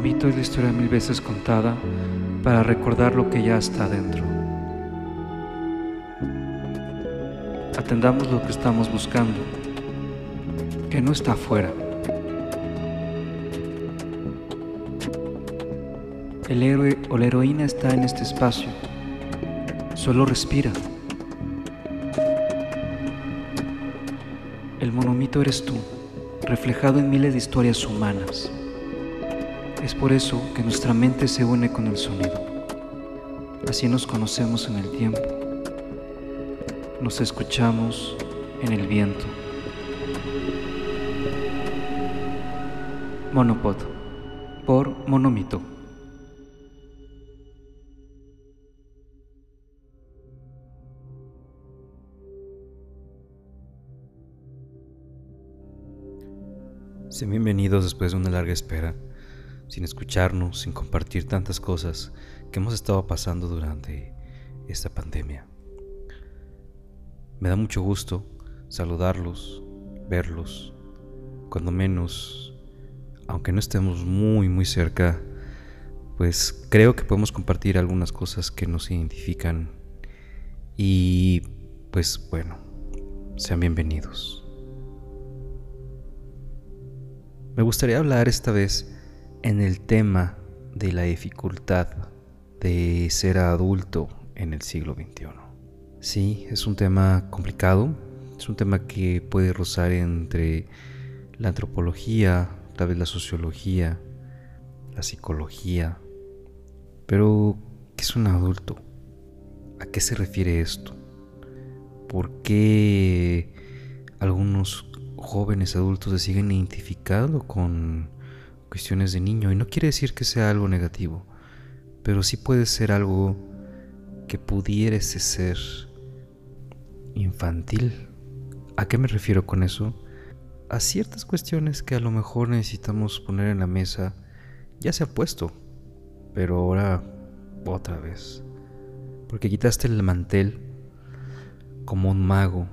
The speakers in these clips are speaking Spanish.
monomito es la historia mil veces contada para recordar lo que ya está dentro. Atendamos lo que estamos buscando, que no está afuera. El héroe o la heroína está en este espacio. Solo respira. El monomito eres tú, reflejado en miles de historias humanas. Es por eso que nuestra mente se une con el sonido. Así nos conocemos en el tiempo. Nos escuchamos en el viento. Monopod por Monomito. Sean bienvenidos después de una larga espera, sin escucharnos, sin compartir tantas cosas que hemos estado pasando durante esta pandemia. Me da mucho gusto saludarlos, verlos, cuando menos, aunque no estemos muy, muy cerca, pues creo que podemos compartir algunas cosas que nos identifican y pues bueno, sean bienvenidos. Me gustaría hablar esta vez en el tema de la dificultad de ser adulto en el siglo XXI. Sí, es un tema complicado, es un tema que puede rozar entre la antropología, tal vez la sociología, la psicología. Pero, ¿qué es un adulto? ¿A qué se refiere esto? ¿Por qué algunos jóvenes adultos se siguen identificando con cuestiones de niño. Y no quiere decir que sea algo negativo, pero sí puede ser algo que pudiese ser infantil. ¿A qué me refiero con eso? A ciertas cuestiones que a lo mejor necesitamos poner en la mesa. Ya se ha puesto, pero ahora otra vez. Porque quitaste el mantel como un mago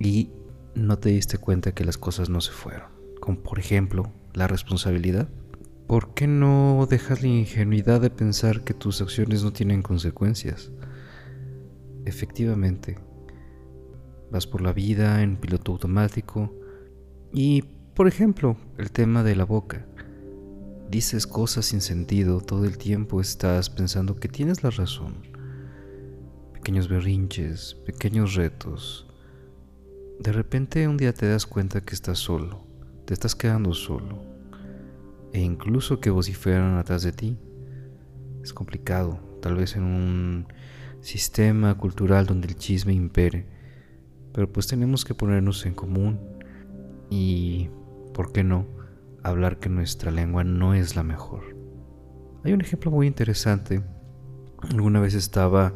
y no te diste cuenta que las cosas no se fueron. Como por ejemplo, la responsabilidad. ¿Por qué no dejas la ingenuidad de pensar que tus acciones no tienen consecuencias? Efectivamente, vas por la vida en piloto automático y, por ejemplo, el tema de la boca. Dices cosas sin sentido, todo el tiempo estás pensando que tienes la razón. Pequeños berrinches, pequeños retos, de repente un día te das cuenta que estás solo, te estás quedando solo, e incluso que vociferan atrás de ti. Es complicado, tal vez en un sistema cultural donde el chisme impere, pero pues tenemos que ponernos en común y, ¿por qué no?, hablar que nuestra lengua no es la mejor. Hay un ejemplo muy interesante. Alguna vez estaba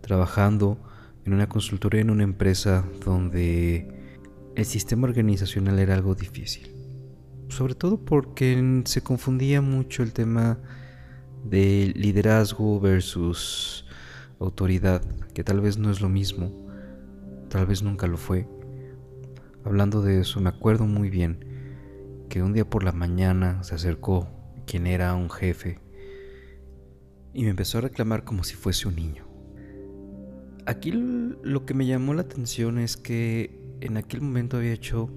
trabajando en una consultoría en una empresa donde el sistema organizacional era algo difícil. Sobre todo porque se confundía mucho el tema de liderazgo versus autoridad, que tal vez no es lo mismo, tal vez nunca lo fue. Hablando de eso, me acuerdo muy bien que un día por la mañana se acercó quien era un jefe y me empezó a reclamar como si fuese un niño. Aquí lo que me llamó la atención es que en aquel momento había hecho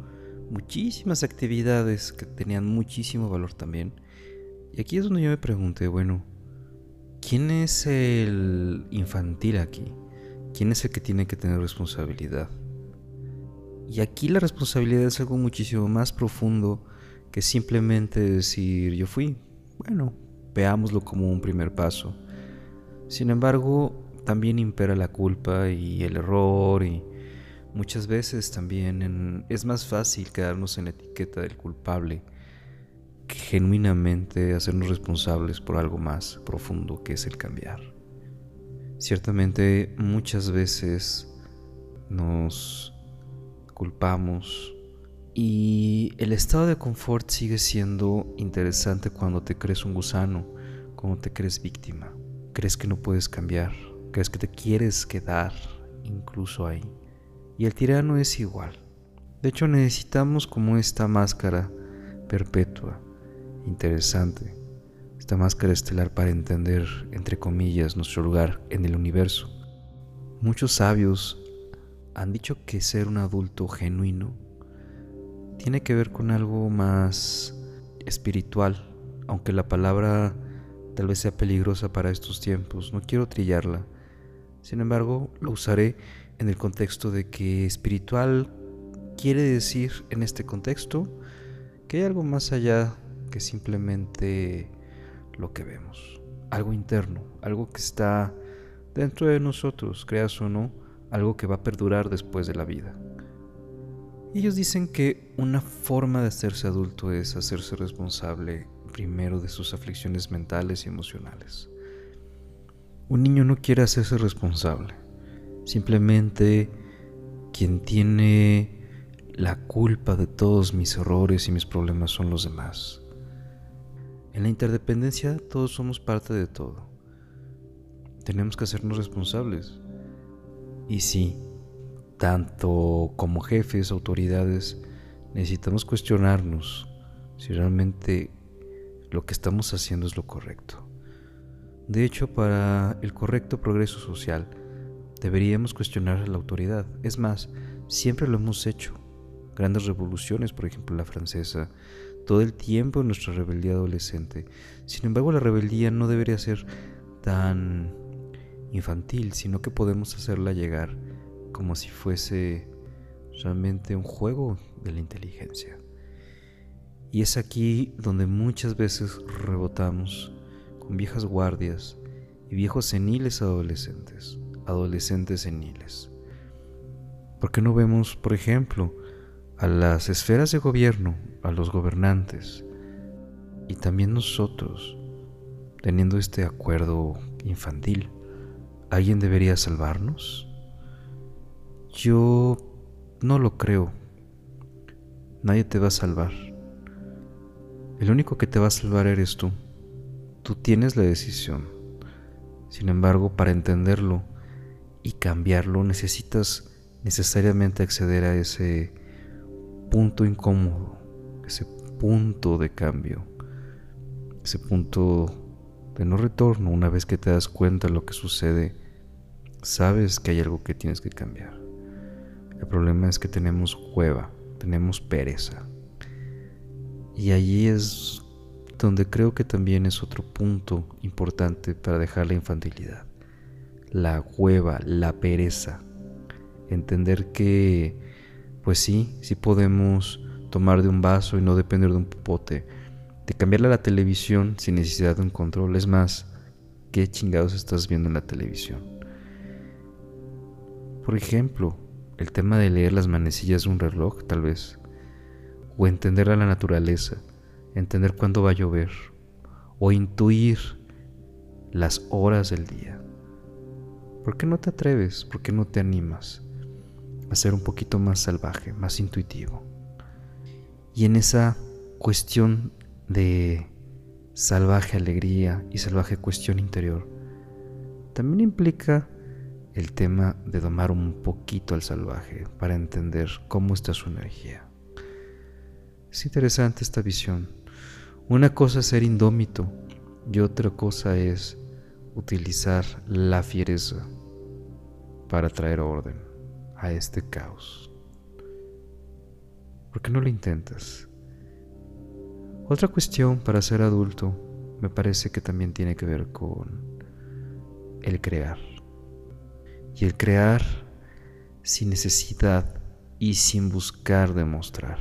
muchísimas actividades que tenían muchísimo valor también. Y aquí es donde yo me pregunté, bueno, ¿quién es el infantil aquí? ¿Quién es el que tiene que tener responsabilidad? Y aquí la responsabilidad es algo muchísimo más profundo que simplemente decir yo fui. Bueno, veámoslo como un primer paso. Sin embargo, también impera la culpa y el error y muchas veces también es más fácil quedarnos en la etiqueta del culpable que genuinamente hacernos responsables por algo más profundo que es el cambiar. Ciertamente muchas veces nos culpamos y el estado de confort sigue siendo interesante cuando te crees un gusano, cuando te crees víctima, crees que no puedes cambiar, crees que te quieres quedar incluso ahí. Y el tirano es igual. De hecho necesitamos como esta máscara perpetua, interesante, esta máscara estelar para entender, entre comillas, nuestro lugar en el universo. Muchos sabios han dicho que ser un adulto genuino tiene que ver con algo más espiritual, aunque la palabra tal vez sea peligrosa para estos tiempos, no quiero trillarla. Sin embargo, lo usaré en el contexto de que espiritual quiere decir en este contexto que hay algo más allá que simplemente lo que vemos, algo interno, algo que está dentro de nosotros, creas o no, algo que va a perdurar después de la vida. Ellos dicen que una forma de hacerse adulto es hacerse responsable primero de sus aflicciones mentales y emocionales. Un niño no quiere hacerse responsable, simplemente quien tiene la culpa de todos mis errores y mis problemas son los demás. En la interdependencia todos somos parte de todo. Tenemos que hacernos responsables. Y sí, tanto como jefes, autoridades, necesitamos cuestionarnos si realmente lo que estamos haciendo es lo correcto. De hecho, para el correcto progreso social, deberíamos cuestionar a la autoridad. Es más, siempre lo hemos hecho. Grandes revoluciones, por ejemplo la francesa, todo el tiempo en nuestra rebeldía adolescente. Sin embargo, la rebeldía no debería ser tan infantil, sino que podemos hacerla llegar como si fuese realmente un juego de la inteligencia. Y es aquí donde muchas veces rebotamos con viejas guardias y viejos seniles adolescentes, adolescentes seniles. ¿Por qué no vemos, por ejemplo, a las esferas de gobierno, a los gobernantes y también nosotros teniendo este acuerdo infantil? ¿Alguien debería salvarnos? Yo no lo creo. Nadie te va a salvar. El único que te va a salvar eres tú. Tú tienes la decisión. Sin embargo, para entenderlo y cambiarlo necesitas necesariamente acceder a ese punto incómodo, ese punto de cambio, ese punto de no retorno. Una vez que te das cuenta de lo que sucede, sabes que hay algo que tienes que cambiar. El problema es que tenemos cueva, tenemos pereza. Y allí es donde creo que también es otro punto importante para dejar la infantilidad. La cueva, la pereza. Entender que, pues sí, sí podemos tomar de un vaso y no depender de un popote. De cambiarle a la televisión sin necesidad de un control. Es más, ¿qué chingados estás viendo en la televisión? Por ejemplo, el tema de leer las manecillas de un reloj, tal vez. O entender a la naturaleza, entender cuándo va a llover. O intuir las horas del día. ¿Por qué no te atreves? ¿Por qué no te animas a ser un poquito más salvaje, más intuitivo? Y en esa cuestión de salvaje alegría y salvaje cuestión interior, también implica el tema de domar un poquito al salvaje para entender cómo está su energía. Es interesante esta visión. Una cosa es ser indómito y otra cosa es utilizar la fiereza para traer orden a este caos. ¿Por qué no lo intentas? Otra cuestión para ser adulto me parece que también tiene que ver con el crear y el crear sin necesidad y sin buscar demostrar.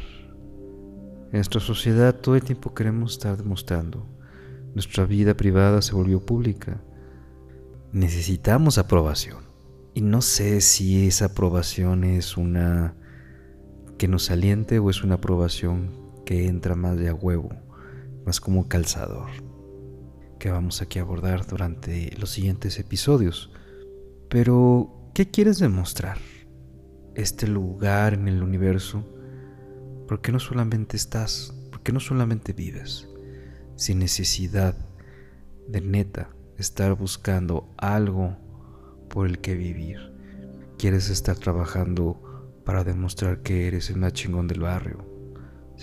En nuestra sociedad todo el tiempo queremos estar demostrando. Nuestra vida privada se volvió pública. Necesitamos aprobación. Y no sé si esa aprobación es una que nos aliente o es una aprobación que entra más de a huevo, más como calzador, que vamos aquí a abordar durante los siguientes episodios. Pero, ¿qué quieres demostrar? Este lugar en el universo, ¿por qué no solamente estás? ¿Por qué no solamente vives? Sin necesidad de neta estar buscando algo por el que vivir. Quieres estar trabajando para demostrar que eres el más chingón del barrio,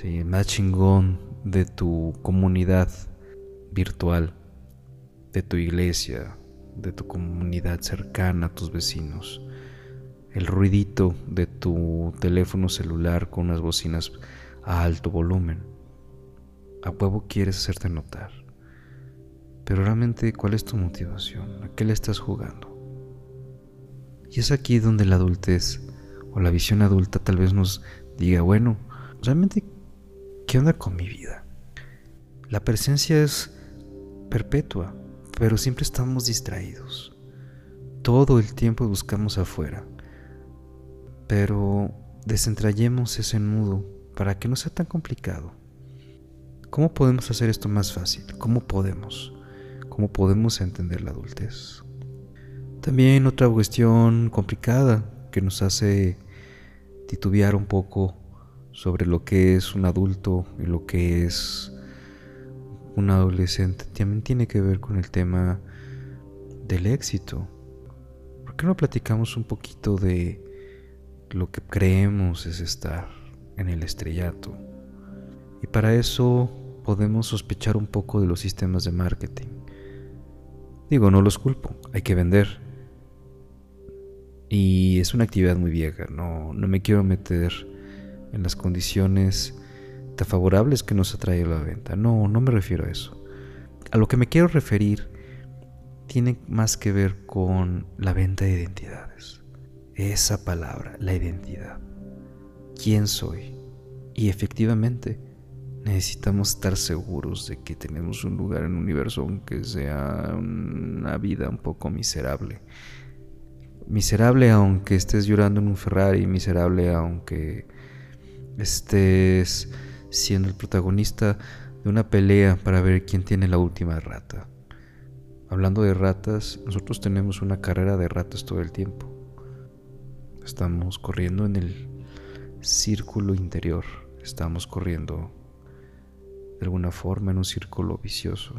el más chingón de tu comunidad, virtual de tu iglesia, de tu comunidad cercana, tus vecinos, el ruidito de tu teléfono celular con unas bocinas a alto volumen. A huevo quieres hacerte notar. Pero realmente, ¿cuál es tu motivación? ¿A qué le estás jugando? Y es aquí donde la adultez o la visión adulta tal vez nos diga, bueno, realmente, ¿qué onda con mi vida? La presencia es perpetua, pero siempre estamos distraídos. Todo el tiempo buscamos afuera. Pero desentrayemos ese nudo para que no sea tan complicado. ¿Cómo podemos hacer esto más fácil? ¿Cómo podemos? ¿Cómo podemos entender la adultez? También otra cuestión complicada que nos hace titubear un poco sobre lo que es un adulto y lo que es un adolescente también tiene que ver con el tema del éxito. ¿Por qué no platicamos un poquito de lo que creemos es estar en el estrellato? Y para eso podemos sospechar un poco de los sistemas de marketing. Digo, no los culpo, hay que vender. Y es una actividad muy vieja, no, no me quiero meter en las condiciones favorables que nos ha traído la venta. No, no me refiero a eso. A lo que me quiero referir tiene más que ver con la venta de identidades. Esa palabra, la identidad. ¿Quién soy? Y efectivamente, necesitamos estar seguros de que tenemos un lugar en el universo aunque sea una vida un poco miserable. Miserable aunque estés llorando en un Ferrari, miserable aunque estés siendo el protagonista de una pelea para ver quién tiene la última rata. Hablando de ratas, nosotros tenemos una carrera de ratas todo el tiempo. Estamos corriendo en el círculo interior, estamos corriendo de alguna forma en un círculo vicioso.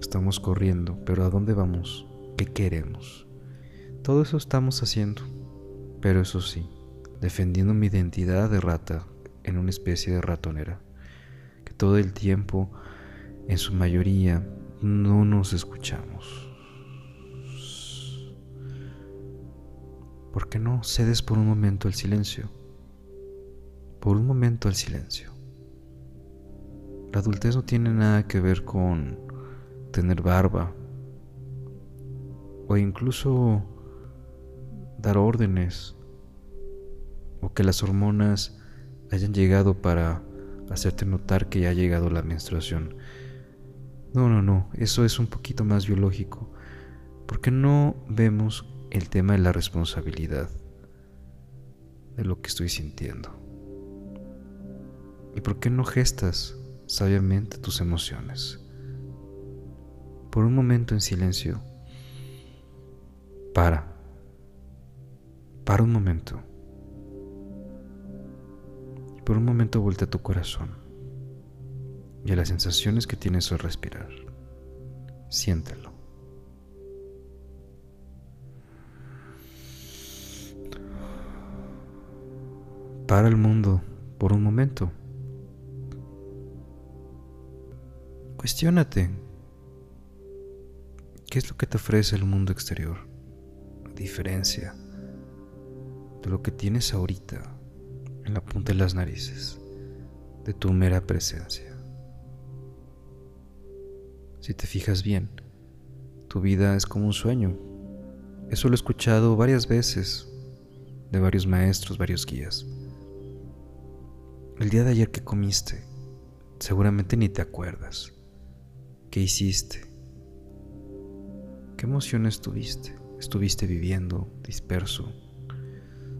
Estamos corriendo, pero ¿a dónde vamos? ¿Qué queremos? Todo eso estamos haciendo, pero eso sí, defendiendo mi identidad de rata en una especie de ratonera, que todo el tiempo, en su mayoría, no nos escuchamos. ¿Por qué no cedes por un momento el silencio? Por un momento el silencio. La adultez no tiene nada que ver con tener barba o incluso dar órdenes o que las hormonas hayan llegado para hacerte notar que ya ha llegado la menstruación. No, no, no, eso es un poquito más biológico. ¿Por qué no vemos el tema de la responsabilidad de lo que estoy sintiendo? ¿Y por qué no gestas sabiamente tus emociones? Por un momento en silencio, para. Para un momento por un momento vuelta a tu corazón y a las sensaciones que tienes al respirar. Siéntelo. Para el mundo por un momento. Cuestiónate. ¿Qué es lo que te ofrece el mundo exterior? A diferencia de lo que tienes ahorita en la punta de las narices de tu mera presencia. Si te fijas bien, tu vida es como un sueño. Eso lo he escuchado varias veces de varios maestros, varios guías. El día de ayer que comiste, seguramente ni te acuerdas. ¿Qué hiciste? ¿Qué emociones tuviste? ¿Estuviste viviendo disperso?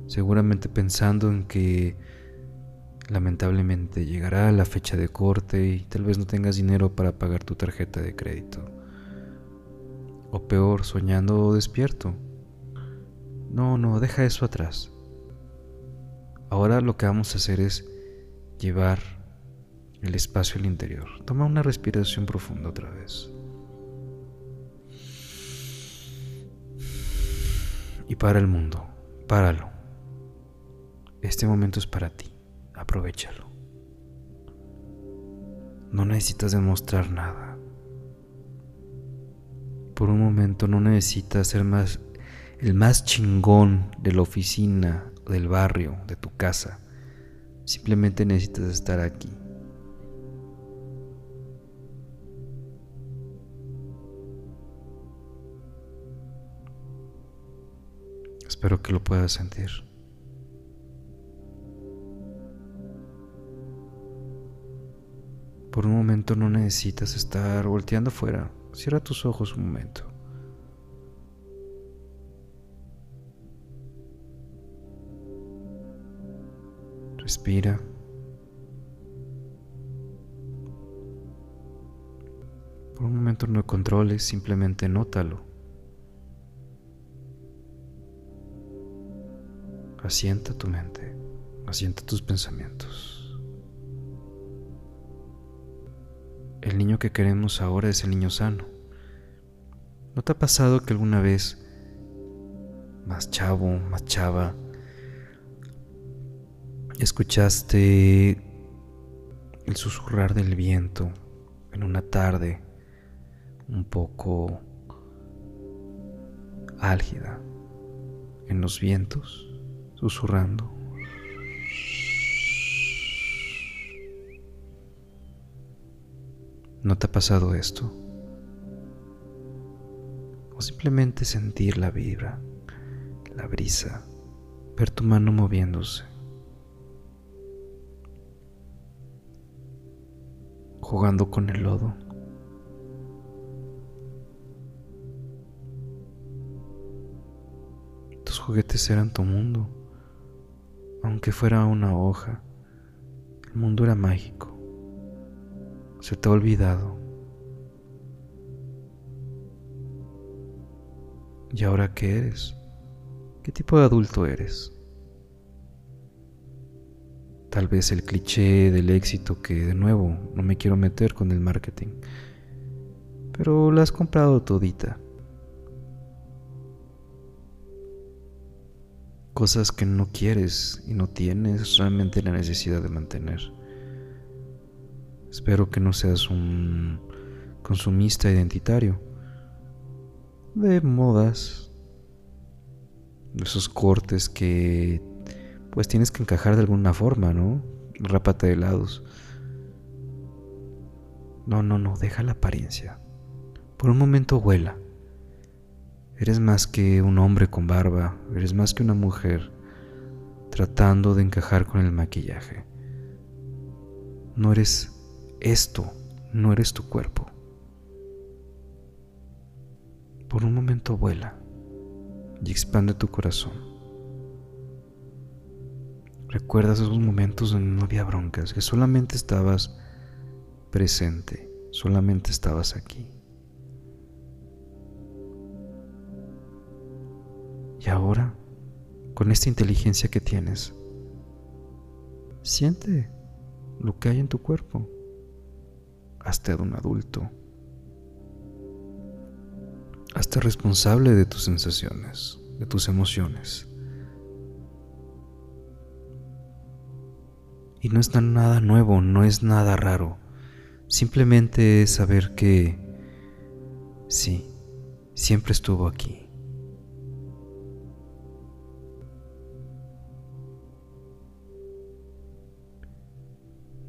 seguramente pensando en que lamentablemente llegará la fecha de corte y tal vez no tengas dinero para pagar tu tarjeta de crédito. O peor, soñando despierto. No, no, deja eso atrás. Ahora lo que vamos a hacer es llevar el espacio al interior. Toma una respiración profunda otra vez. Y para el mundo, páralo. Este momento es para ti, aprovechalo. No necesitas demostrar nada. Por un momento no necesitas ser más el más chingón de la oficina, del barrio, de tu casa. Simplemente necesitas estar aquí. Espero que lo puedas sentir. Por un momento no necesitas estar volteando afuera. Cierra tus ojos un momento. Respira. Por un momento no controles, simplemente nótalo. Asienta tu mente, asienta tus pensamientos. El niño que queremos ahora es el niño sano. ¿No te ha pasado que alguna vez, más chavo, más chava, escuchaste el susurrar del viento en una tarde un poco álgida en los vientos? Susurrando. ¿No te ha pasado esto? O simplemente sentir la vibra, la brisa, ver tu mano moviéndose, jugando con el lodo. Tus juguetes eran tu mundo aunque fuera una hoja, el mundo era mágico. Se te ha olvidado. ¿Y ahora qué eres? ¿Qué tipo de adulto eres? Tal vez el cliché del éxito que de nuevo no me quiero meter con el marketing, pero la has comprado todita. Cosas que no quieres y no tienes realmente la necesidad de mantener. Espero que no seas un consumista identitario de modas, de esos cortes que pues tienes que encajar de alguna forma, ¿no? Rápate de lados. No, no, no, deja la apariencia. Por un momento vuela. Eres más que un hombre con barba, eres más que una mujer tratando de encajar con el maquillaje. No eres esto, no eres tu cuerpo. Por un momento vuela y expande tu corazón. Recuerdas esos momentos donde no había broncas, que solamente estabas presente, solamente estabas aquí. Y ahora, con esta inteligencia que tienes, siente lo que hay en tu cuerpo. Hazte de un adulto. Hazte responsable de tus sensaciones, de tus emociones. Y no es nada nuevo, no es nada raro. Simplemente es saber que sí, siempre estuvo aquí.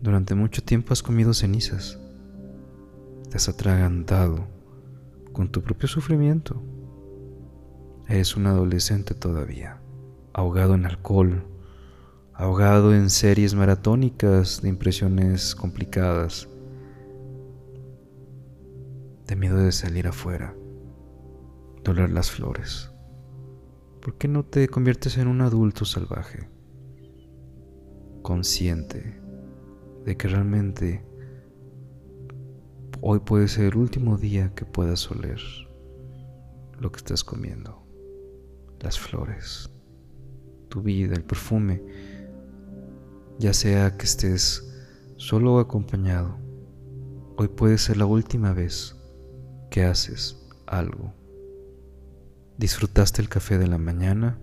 Durante mucho tiempo has comido cenizas. Te has atragantado con tu propio sufrimiento. Eres un adolescente todavía, ahogado en alcohol, ahogado en series maratónicas de impresiones complicadas, de miedo de salir afuera, de las flores. ¿Por qué no te conviertes en un adulto salvaje, consciente? De que realmente hoy puede ser el último día que puedas oler lo que estás comiendo, las flores, tu vida, el perfume, ya sea que estés solo o acompañado, hoy puede ser la última vez que haces algo. Disfrutaste el café de la mañana,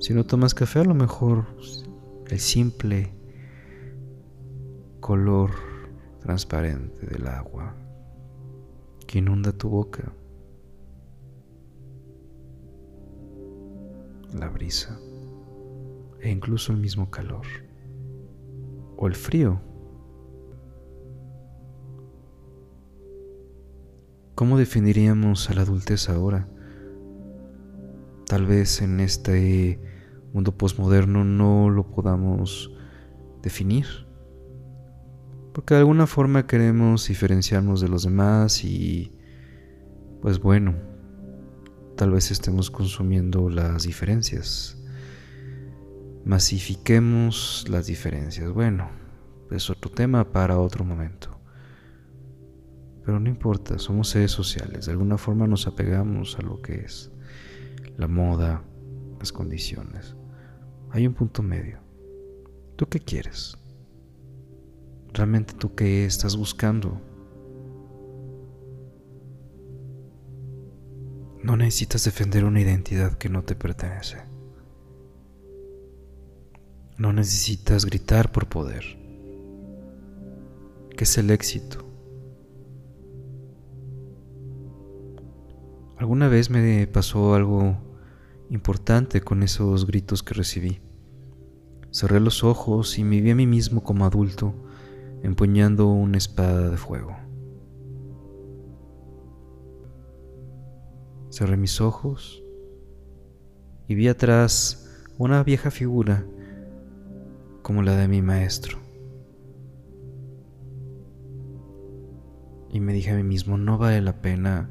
si no tomas café a lo mejor el simple color transparente del agua que inunda tu boca. La brisa e incluso el mismo calor o el frío. ¿Cómo definiríamos a la adultez ahora? Tal vez en este mundo postmoderno no lo podamos definir. Porque de alguna forma queremos diferenciarnos de los demás y pues bueno, tal vez estemos consumiendo las diferencias. Masifiquemos las diferencias. Bueno, es otro tema para otro momento. Pero no importa, somos seres sociales. De alguna forma nos apegamos a lo que es la moda, las condiciones. Hay un punto medio. ¿Tú qué quieres? ¿Realmente tú qué estás buscando? No necesitas defender una identidad que no te pertenece. No necesitas gritar por poder. ¿Qué es el éxito? Alguna vez me pasó algo importante con esos gritos que recibí. Cerré los ojos y me vi a mí mismo como adulto empuñando una espada de fuego. Cerré mis ojos y vi atrás una vieja figura como la de mi maestro. Y me dije a mí mismo, no vale la pena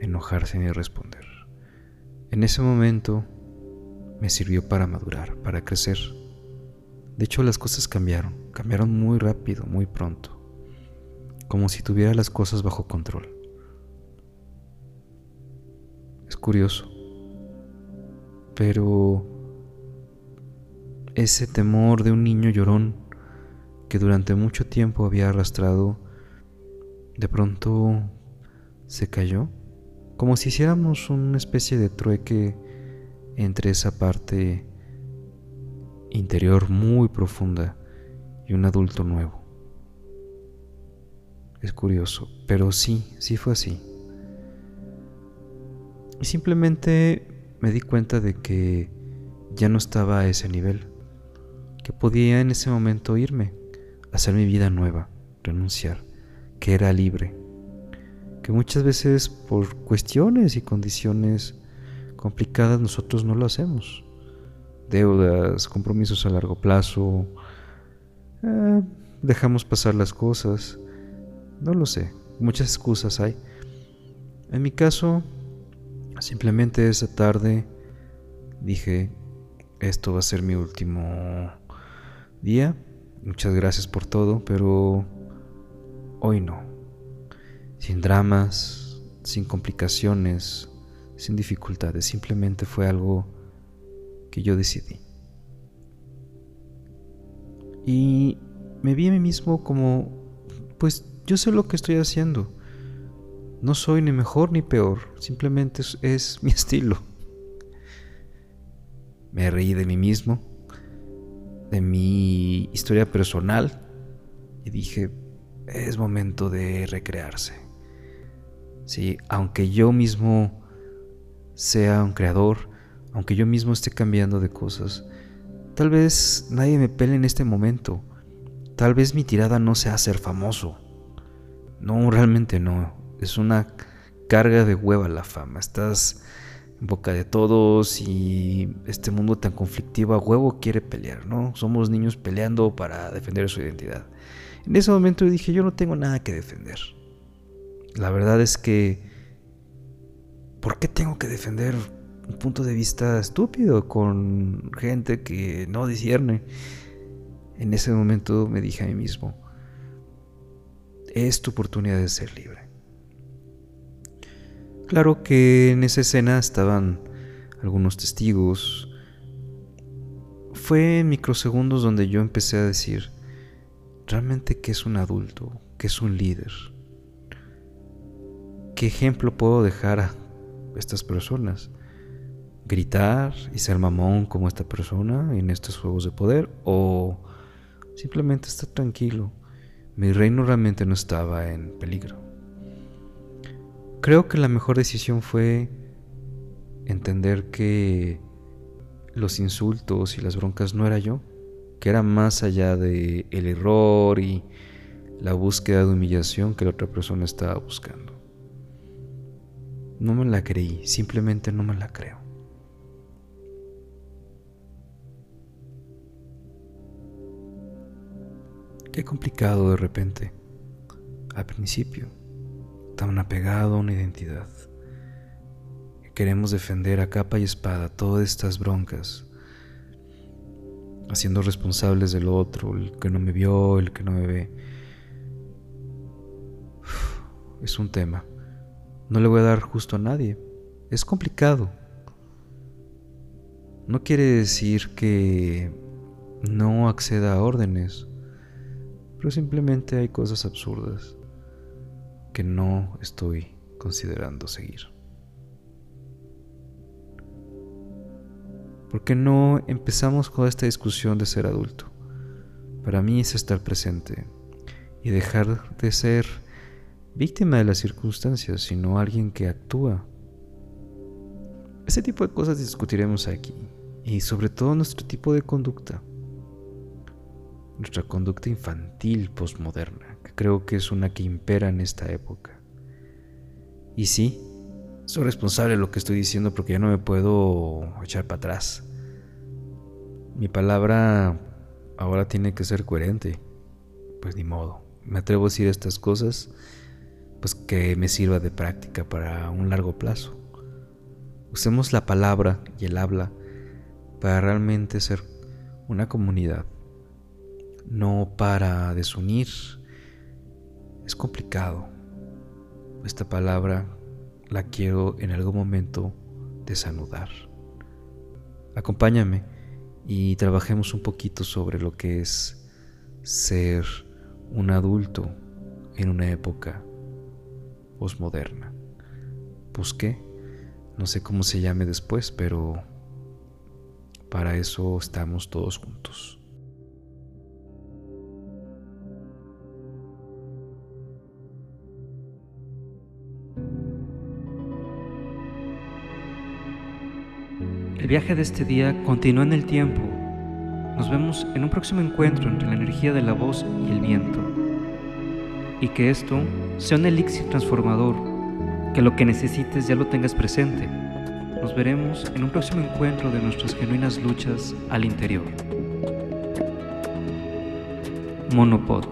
enojarse ni responder. En ese momento me sirvió para madurar, para crecer. De hecho, las cosas cambiaron, cambiaron muy rápido, muy pronto, como si tuviera las cosas bajo control. Es curioso, pero ese temor de un niño llorón que durante mucho tiempo había arrastrado, de pronto se cayó. Como si hiciéramos una especie de trueque entre esa parte interior muy profunda y un adulto nuevo. Es curioso, pero sí, sí fue así. Y simplemente me di cuenta de que ya no estaba a ese nivel, que podía en ese momento irme, hacer mi vida nueva, renunciar, que era libre que muchas veces por cuestiones y condiciones complicadas nosotros no lo hacemos. Deudas, compromisos a largo plazo, eh, dejamos pasar las cosas, no lo sé, muchas excusas hay. En mi caso, simplemente esa tarde dije, esto va a ser mi último día, muchas gracias por todo, pero hoy no sin dramas, sin complicaciones, sin dificultades, simplemente fue algo que yo decidí. Y me vi a mí mismo como, pues yo sé lo que estoy haciendo. No soy ni mejor ni peor, simplemente es, mi estilo. Me reí de mí mismo, de mi historia personal y dije, es momento de recrearse. ¿sí? Aunque yo mismo sea un creador, aunque yo mismo esté cambiando de cosas, tal vez nadie me pele en este momento. Tal vez mi tirada no sea ser famoso. No, realmente no. Es una carga de hueva la fama. Estás en boca de todos y este mundo tan conflictivo a huevo quiere pelear, ¿no? Somos niños peleando para defender su identidad. En ese momento dije, yo no tengo nada que defender. La verdad es que, ¿por qué tengo que defender un punto de vista estúpido con gente que no discierne? En ese momento me dije a mí mismo, es tu oportunidad de ser libre. Claro que en esa escena estaban algunos testigos. Fue en microsegundos donde yo empecé a decir, realmente qué es un adulto, qué es un líder. ¿Qué ejemplo puedo dejar a estas personas? ¿Gritar y ser mamón como esta persona en estos juegos de poder? ¿O simplemente estar tranquilo, mi reino realmente no estaba en peligro. Creo que la mejor decisión fue entender que los insultos y las broncas no era yo, que era más allá de el error y la búsqueda de humillación que la otra persona estaba buscando. No me la creí, simplemente no me la creo. Qué complicado de repente, al principio, tan apegado a una identidad. Queremos defender a capa y espada todas estas broncas, haciendo responsables del otro, el que no me vio, el que no me ve. es un tema. No le voy a dar justo a nadie. Es complicado. No quiere decir que no acceda a órdenes, pero simplemente hay cosas absurdas que no estoy considerando seguir. ¿Por qué no empezamos con esta discusión de ser adulto? Para mí es estar presente y dejar de ser víctima de las circunstancias, sino alguien que actúa. Ese tipo de cosas discutiremos aquí y sobre todo nuestro tipo de conducta. Nuestra conducta infantil postmoderna, que creo que es una que impera en esta época. Y sí, soy responsable de lo que estoy diciendo porque ya no me puedo echar para atrás. Mi palabra ahora tiene que ser coherente. Pues ni modo. Me atrevo a decir estas cosas, pues que me sirva de práctica para un largo plazo. Usemos la palabra y el habla para realmente ser una comunidad, no para desunir. Es complicado. Esta palabra la quiero en algún momento desanudar. Acompáñame y trabajemos un poquito sobre lo que es ser un adulto en una época posmoderna. Busqué, no sé cómo se llame después, pero para eso estamos todos juntos. Viaje de este día continúa en el tiempo. Nos vemos en un próximo encuentro entre la energía de la voz y el viento. Y que esto sea un elixir transformador, que lo que necesites ya lo tengas presente. Nos veremos en un próximo encuentro de nuestras genuinas luchas al interior. Monopod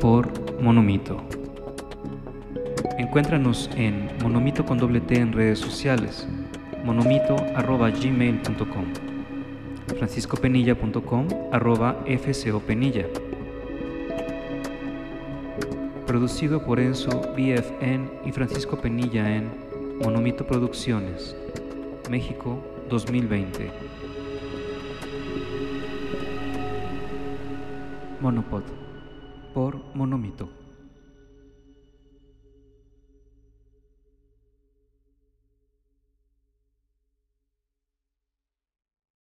por Monomito. Encuéntranos en Monomito con doble T en redes sociales monomito.gmail.com franciscopenilla.com arroba Producido por Enzo BFN y Francisco Penilla en Monomito Producciones, México 2020. Monopod por Monomito.